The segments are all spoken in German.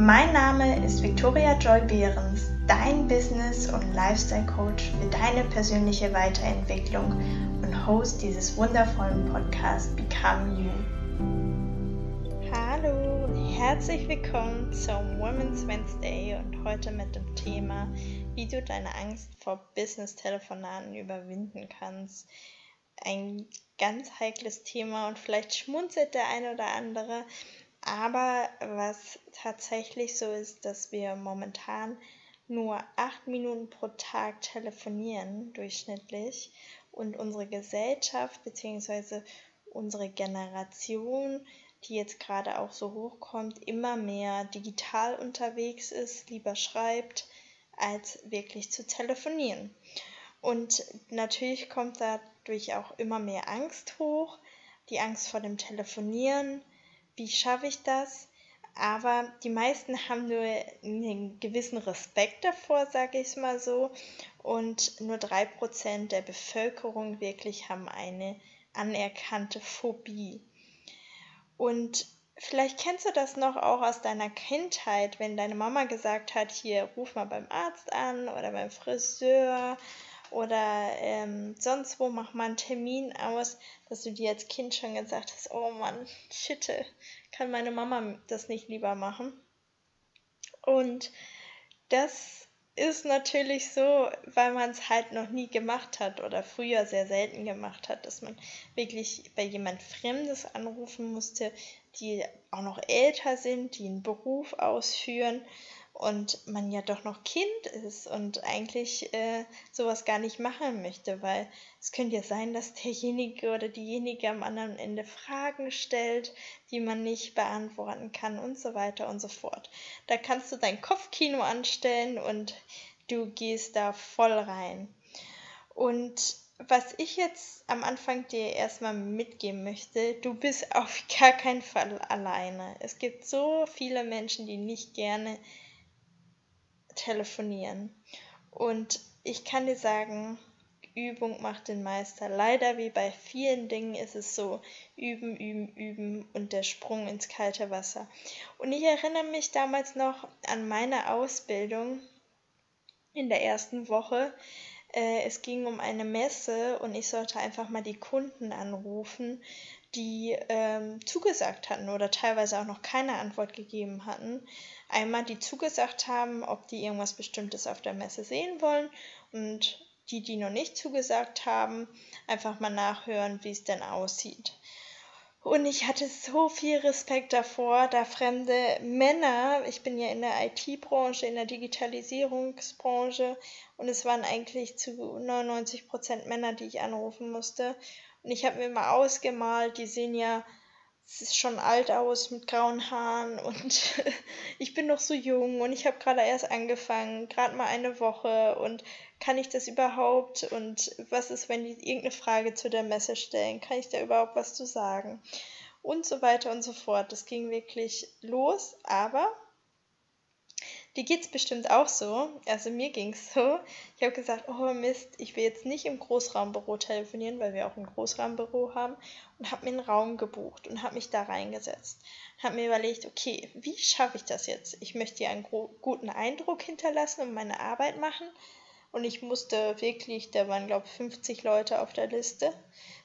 Mein Name ist Victoria Joy Behrens, dein Business- und Lifestyle-Coach für deine persönliche Weiterentwicklung und Host dieses wundervollen Podcasts Become You. Hallo herzlich willkommen zum Women's Wednesday und heute mit dem Thema, wie du deine Angst vor Business-Telefonaten überwinden kannst. Ein ganz heikles Thema und vielleicht schmunzelt der eine oder andere, aber was tatsächlich so ist, dass wir momentan nur acht Minuten pro Tag telefonieren durchschnittlich und unsere Gesellschaft bzw. unsere Generation, die jetzt gerade auch so hochkommt, immer mehr digital unterwegs ist, lieber schreibt, als wirklich zu telefonieren. Und natürlich kommt dadurch auch immer mehr Angst hoch, die Angst vor dem Telefonieren, wie schaffe ich das? Aber die meisten haben nur einen gewissen Respekt davor, sage ich mal so. Und nur drei Prozent der Bevölkerung wirklich haben eine anerkannte Phobie. Und vielleicht kennst du das noch auch aus deiner Kindheit, wenn deine Mama gesagt hat, hier ruf mal beim Arzt an oder beim Friseur oder ähm, sonst wo mach mal einen Termin aus, dass du dir als Kind schon gesagt hast, oh Mann, shit, kann meine Mama das nicht lieber machen? Und das ist natürlich so, weil man es halt noch nie gemacht hat oder früher sehr selten gemacht hat, dass man wirklich bei jemand Fremdes anrufen musste, die auch noch älter sind, die einen Beruf ausführen und man ja doch noch Kind ist und eigentlich äh, sowas gar nicht machen möchte, weil es könnte ja sein, dass derjenige oder diejenige am anderen Ende Fragen stellt, die man nicht beantworten kann und so weiter und so fort. Da kannst du dein Kopfkino anstellen und du gehst da voll rein. Und was ich jetzt am Anfang dir erstmal mitgeben möchte, du bist auf gar keinen Fall alleine. Es gibt so viele Menschen, die nicht gerne telefonieren. Und ich kann dir sagen, Übung macht den Meister. Leider wie bei vielen Dingen ist es so, üben, üben, üben und der Sprung ins kalte Wasser. Und ich erinnere mich damals noch an meine Ausbildung in der ersten Woche. Äh, es ging um eine Messe und ich sollte einfach mal die Kunden anrufen, die ähm, zugesagt hatten oder teilweise auch noch keine Antwort gegeben hatten. Einmal die zugesagt haben, ob die irgendwas Bestimmtes auf der Messe sehen wollen und die, die noch nicht zugesagt haben, einfach mal nachhören, wie es denn aussieht. Und ich hatte so viel Respekt davor, da fremde Männer, ich bin ja in der IT-Branche, in der Digitalisierungsbranche und es waren eigentlich zu 99 Prozent Männer, die ich anrufen musste. Und ich habe mir mal ausgemalt, die sehen ja schon alt aus mit grauen Haaren und ich bin noch so jung und ich habe gerade erst angefangen, gerade mal eine Woche und kann ich das überhaupt und was ist, wenn die irgendeine Frage zu der Messe stellen, kann ich da überhaupt was zu sagen und so weiter und so fort. Das ging wirklich los, aber Dir geht es bestimmt auch so. Also mir ging es so. Ich habe gesagt, oh Mist, ich will jetzt nicht im Großraumbüro telefonieren, weil wir auch ein Großraumbüro haben. Und habe mir einen Raum gebucht und habe mich da reingesetzt. Habe mir überlegt, okay, wie schaffe ich das jetzt? Ich möchte hier einen guten Eindruck hinterlassen und meine Arbeit machen. Und ich musste wirklich, da waren glaube ich 50 Leute auf der Liste,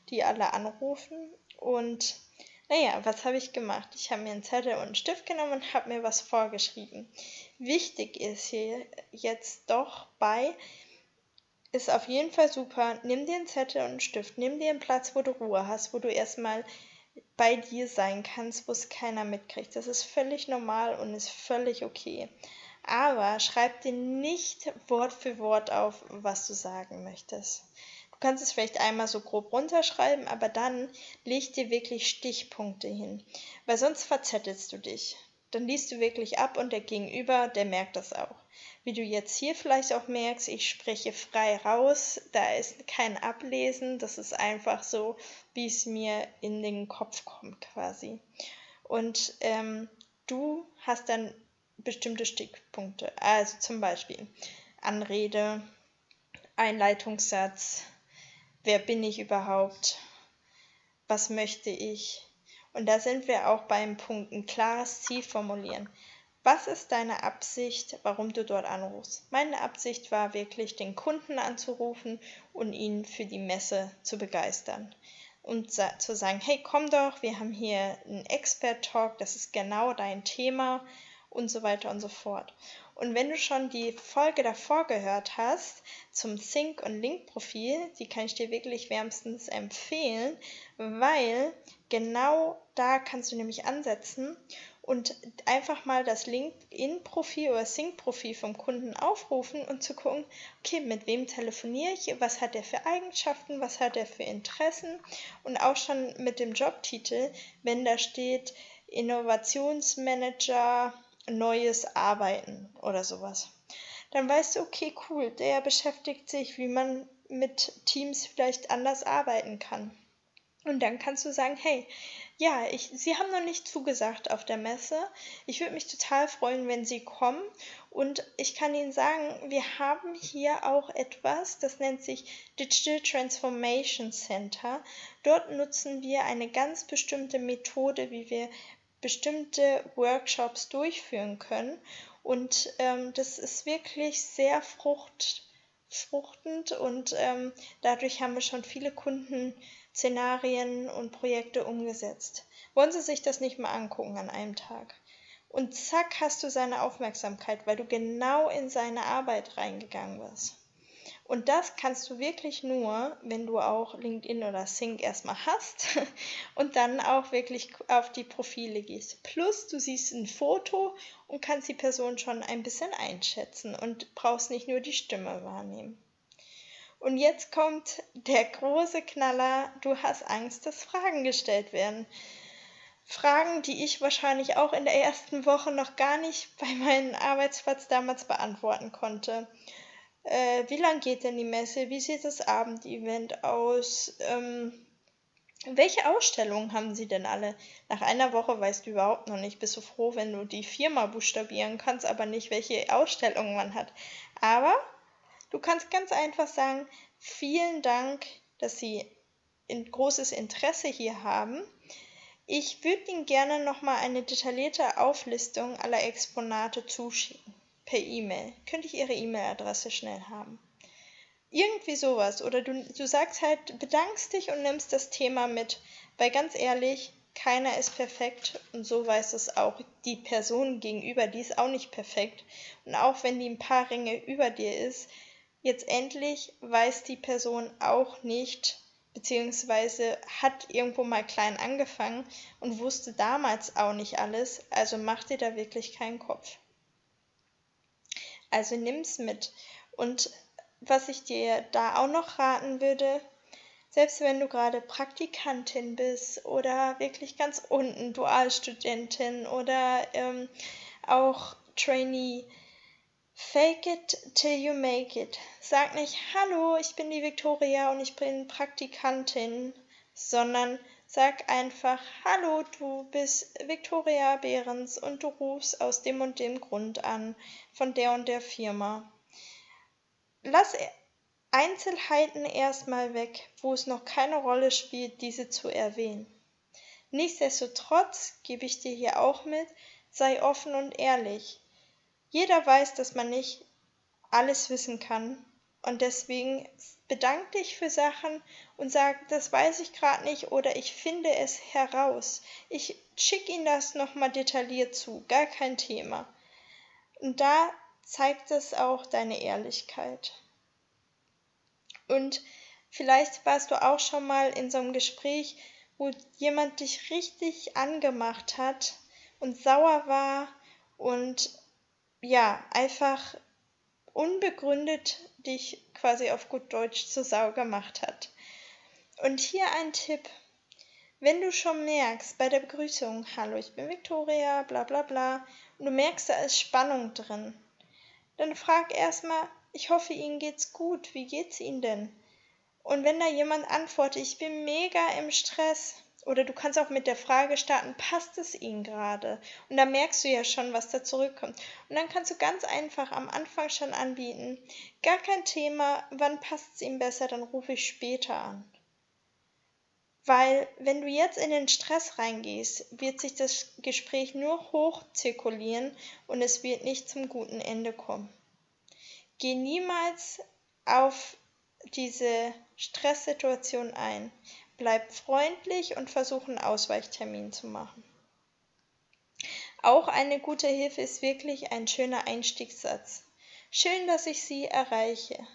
die alle anrufen. Und naja, was habe ich gemacht? Ich habe mir einen Zettel und einen Stift genommen und habe mir was vorgeschrieben. Wichtig ist hier jetzt doch bei, ist auf jeden Fall super, nimm dir einen Zettel und einen Stift, nimm dir einen Platz, wo du Ruhe hast, wo du erstmal bei dir sein kannst, wo es keiner mitkriegt. Das ist völlig normal und ist völlig okay. Aber schreib dir nicht Wort für Wort auf, was du sagen möchtest kannst es vielleicht einmal so grob runterschreiben, aber dann leg dir wirklich Stichpunkte hin, weil sonst verzettelst du dich. Dann liest du wirklich ab und der Gegenüber, der merkt das auch. Wie du jetzt hier vielleicht auch merkst, ich spreche frei raus, da ist kein Ablesen, das ist einfach so, wie es mir in den Kopf kommt quasi. Und ähm, du hast dann bestimmte Stichpunkte, also zum Beispiel Anrede, Einleitungssatz, wer bin ich überhaupt, was möchte ich. Und da sind wir auch beim Punkt ein klares Ziel formulieren. Was ist deine Absicht, warum du dort anrufst? Meine Absicht war wirklich, den Kunden anzurufen und ihn für die Messe zu begeistern. Und zu sagen, hey, komm doch, wir haben hier einen Expert-Talk, das ist genau dein Thema und so weiter und so fort. Und wenn du schon die Folge davor gehört hast zum Sync- und Link-Profil, die kann ich dir wirklich wärmstens empfehlen, weil genau da kannst du nämlich ansetzen und einfach mal das LinkedIn-Profil oder Sync-Profil vom Kunden aufrufen und zu gucken, okay, mit wem telefoniere ich, was hat er für Eigenschaften, was hat er für Interessen und auch schon mit dem Jobtitel, wenn da steht Innovationsmanager, neues Arbeiten oder sowas. Dann weißt du, okay, cool, der beschäftigt sich, wie man mit Teams vielleicht anders arbeiten kann. Und dann kannst du sagen, hey, ja, ich, Sie haben noch nicht zugesagt auf der Messe. Ich würde mich total freuen, wenn Sie kommen. Und ich kann Ihnen sagen, wir haben hier auch etwas, das nennt sich Digital Transformation Center. Dort nutzen wir eine ganz bestimmte Methode, wie wir bestimmte Workshops durchführen können. Und ähm, das ist wirklich sehr frucht, fruchtend und ähm, dadurch haben wir schon viele Kundenszenarien und Projekte umgesetzt. Wollen Sie sich das nicht mal angucken an einem Tag? Und zack hast du seine Aufmerksamkeit, weil du genau in seine Arbeit reingegangen bist. Und das kannst du wirklich nur, wenn du auch LinkedIn oder Sync erstmal hast und dann auch wirklich auf die Profile gehst. Plus du siehst ein Foto und kannst die Person schon ein bisschen einschätzen und brauchst nicht nur die Stimme wahrnehmen. Und jetzt kommt der große Knaller, du hast Angst, dass Fragen gestellt werden. Fragen, die ich wahrscheinlich auch in der ersten Woche noch gar nicht bei meinem Arbeitsplatz damals beantworten konnte. Äh, wie lang geht denn die Messe? Wie sieht das Abendevent aus? Ähm, welche Ausstellungen haben Sie denn alle? Nach einer Woche weißt du überhaupt noch nicht. Bist du froh, wenn du die Firma buchstabieren kannst, aber nicht, welche Ausstellungen man hat. Aber du kannst ganz einfach sagen, vielen Dank, dass Sie ein großes Interesse hier haben. Ich würde Ihnen gerne nochmal eine detaillierte Auflistung aller Exponate zuschicken per E-Mail. Könnte ich Ihre E-Mail-Adresse schnell haben? Irgendwie sowas. Oder du, du sagst halt, bedankst dich und nimmst das Thema mit. Weil ganz ehrlich, keiner ist perfekt und so weiß es auch die Person gegenüber, die ist auch nicht perfekt. Und auch wenn die ein paar Ringe über dir ist, jetzt endlich weiß die Person auch nicht, beziehungsweise hat irgendwo mal klein angefangen und wusste damals auch nicht alles, also mach dir da wirklich keinen Kopf. Also nimm's mit. Und was ich dir da auch noch raten würde, selbst wenn du gerade Praktikantin bist oder wirklich ganz unten Dualstudentin oder ähm, auch Trainee, fake it till you make it. Sag nicht, hallo, ich bin die Victoria und ich bin Praktikantin, sondern Sag einfach, hallo, du bist Victoria Behrens und du rufst aus dem und dem Grund an, von der und der Firma. Lass Einzelheiten erstmal weg, wo es noch keine Rolle spielt, diese zu erwähnen. Nichtsdestotrotz gebe ich dir hier auch mit, sei offen und ehrlich. Jeder weiß, dass man nicht alles wissen kann und deswegen bedank dich für Sachen und sag, das weiß ich gerade nicht oder ich finde es heraus. Ich schicke Ihnen das nochmal detailliert zu, gar kein Thema. Und da zeigt es auch deine Ehrlichkeit. Und vielleicht warst du auch schon mal in so einem Gespräch, wo jemand dich richtig angemacht hat und sauer war und ja, einfach unbegründet dich quasi auf gut Deutsch zur Sau gemacht hat. Und hier ein Tipp. Wenn du schon merkst bei der Begrüßung, hallo, ich bin Victoria, bla bla bla, und du merkst, da ist Spannung drin, dann frag erstmal, ich hoffe, Ihnen geht's gut, wie geht's Ihnen denn? Und wenn da jemand antwortet, ich bin mega im Stress, oder du kannst auch mit der Frage starten, passt es Ihnen gerade? Und da merkst du ja schon, was da zurückkommt. Und dann kannst du ganz einfach am Anfang schon anbieten, gar kein Thema, wann passt es Ihnen besser, dann rufe ich später an. Weil wenn du jetzt in den Stress reingehst, wird sich das Gespräch nur hochzirkulieren und es wird nicht zum guten Ende kommen. Geh niemals auf diese Stresssituation ein. Bleib freundlich und versuche einen Ausweichtermin zu machen. Auch eine gute Hilfe ist wirklich ein schöner Einstiegssatz. Schön, dass ich Sie erreiche.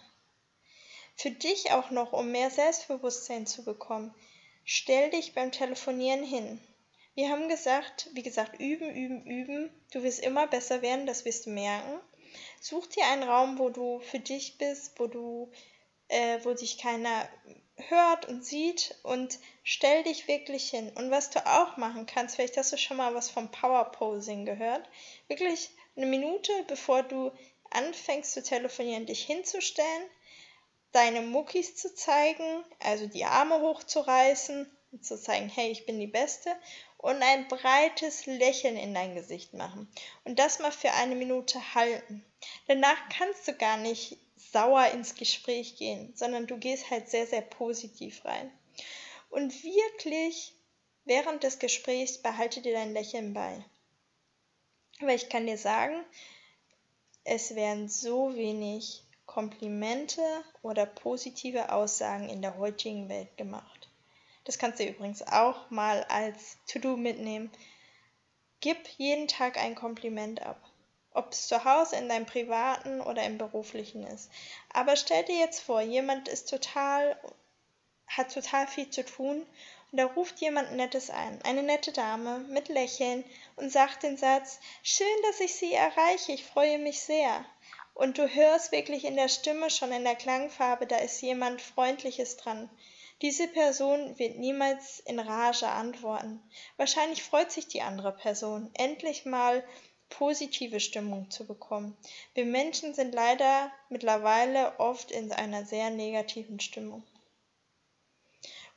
Für dich auch noch, um mehr Selbstbewusstsein zu bekommen, Stell dich beim Telefonieren hin. Wir haben gesagt, wie gesagt, üben, üben, üben. Du wirst immer besser werden, das wirst du merken. Such dir einen Raum, wo du für dich bist, wo du, äh, wo dich keiner hört und sieht und stell dich wirklich hin. Und was du auch machen kannst, vielleicht hast du schon mal was vom Power Posing gehört, wirklich eine Minute bevor du anfängst zu telefonieren, dich hinzustellen, deine Muckis zu zeigen, also die Arme hochzureißen und zu zeigen, hey, ich bin die Beste und ein breites Lächeln in dein Gesicht machen und das mal für eine Minute halten. Danach kannst du gar nicht sauer ins Gespräch gehen, sondern du gehst halt sehr, sehr positiv rein. Und wirklich während des Gesprächs behalte dir dein Lächeln bei. Aber ich kann dir sagen, es werden so wenig Komplimente oder positive Aussagen in der heutigen Welt gemacht. Das kannst du übrigens auch mal als To-Do mitnehmen. Gib jeden Tag ein Kompliment ab. Ob es zu Hause, in deinem privaten oder im beruflichen ist. Aber stell dir jetzt vor, jemand ist total, hat total viel zu tun und da ruft jemand Nettes ein, eine nette Dame mit Lächeln und sagt den Satz, schön, dass ich Sie erreiche, ich freue mich sehr. Und du hörst wirklich in der Stimme schon, in der Klangfarbe, da ist jemand Freundliches dran. Diese Person wird niemals in Rage antworten. Wahrscheinlich freut sich die andere Person, endlich mal positive Stimmung zu bekommen. Wir Menschen sind leider mittlerweile oft in einer sehr negativen Stimmung.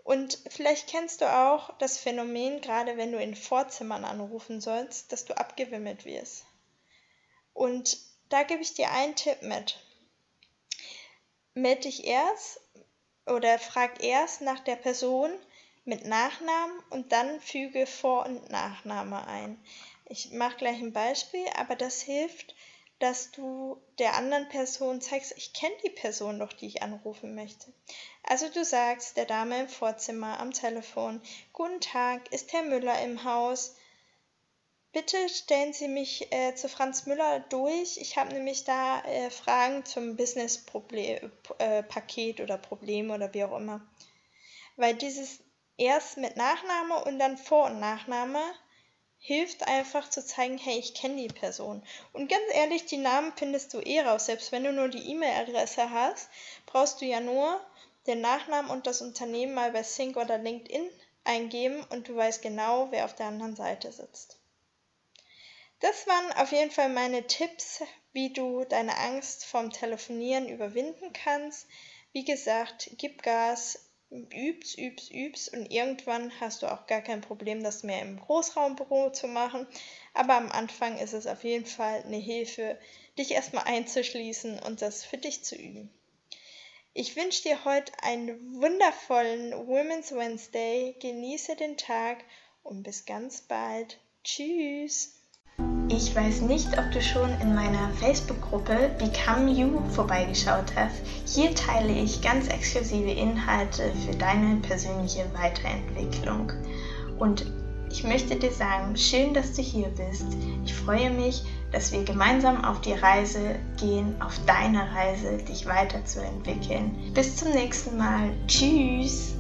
Und vielleicht kennst du auch das Phänomen, gerade wenn du in Vorzimmern anrufen sollst, dass du abgewimmelt wirst. Und da gebe ich dir einen Tipp mit. Meld dich erst oder frag erst nach der Person mit Nachnamen und dann füge Vor- und Nachname ein. Ich mache gleich ein Beispiel, aber das hilft, dass du der anderen Person zeigst, ich kenne die Person doch, die ich anrufen möchte. Also du sagst der Dame im Vorzimmer am Telefon, Guten Tag, ist Herr Müller im Haus? Bitte stellen Sie mich äh, zu Franz Müller durch. Ich habe nämlich da äh, Fragen zum Business-Paket äh, oder Problem oder wie auch immer. Weil dieses erst mit Nachname und dann Vor- und Nachname hilft einfach zu zeigen, hey, ich kenne die Person. Und ganz ehrlich, die Namen findest du eh raus. Selbst wenn du nur die E-Mail-Adresse hast, brauchst du ja nur den Nachnamen und das Unternehmen mal bei Sync oder LinkedIn eingeben und du weißt genau, wer auf der anderen Seite sitzt. Das waren auf jeden Fall meine Tipps, wie du deine Angst vom Telefonieren überwinden kannst. Wie gesagt, gib Gas, übst, übst, übst und irgendwann hast du auch gar kein Problem, das mehr im Großraumbüro zu machen. Aber am Anfang ist es auf jeden Fall eine Hilfe, dich erstmal einzuschließen und das für dich zu üben. Ich wünsche dir heute einen wundervollen Women's Wednesday. Genieße den Tag und bis ganz bald. Tschüss. Ich weiß nicht, ob du schon in meiner Facebook-Gruppe Become You vorbeigeschaut hast. Hier teile ich ganz exklusive Inhalte für deine persönliche Weiterentwicklung. Und ich möchte dir sagen, schön, dass du hier bist. Ich freue mich, dass wir gemeinsam auf die Reise gehen, auf deine Reise, dich weiterzuentwickeln. Bis zum nächsten Mal. Tschüss.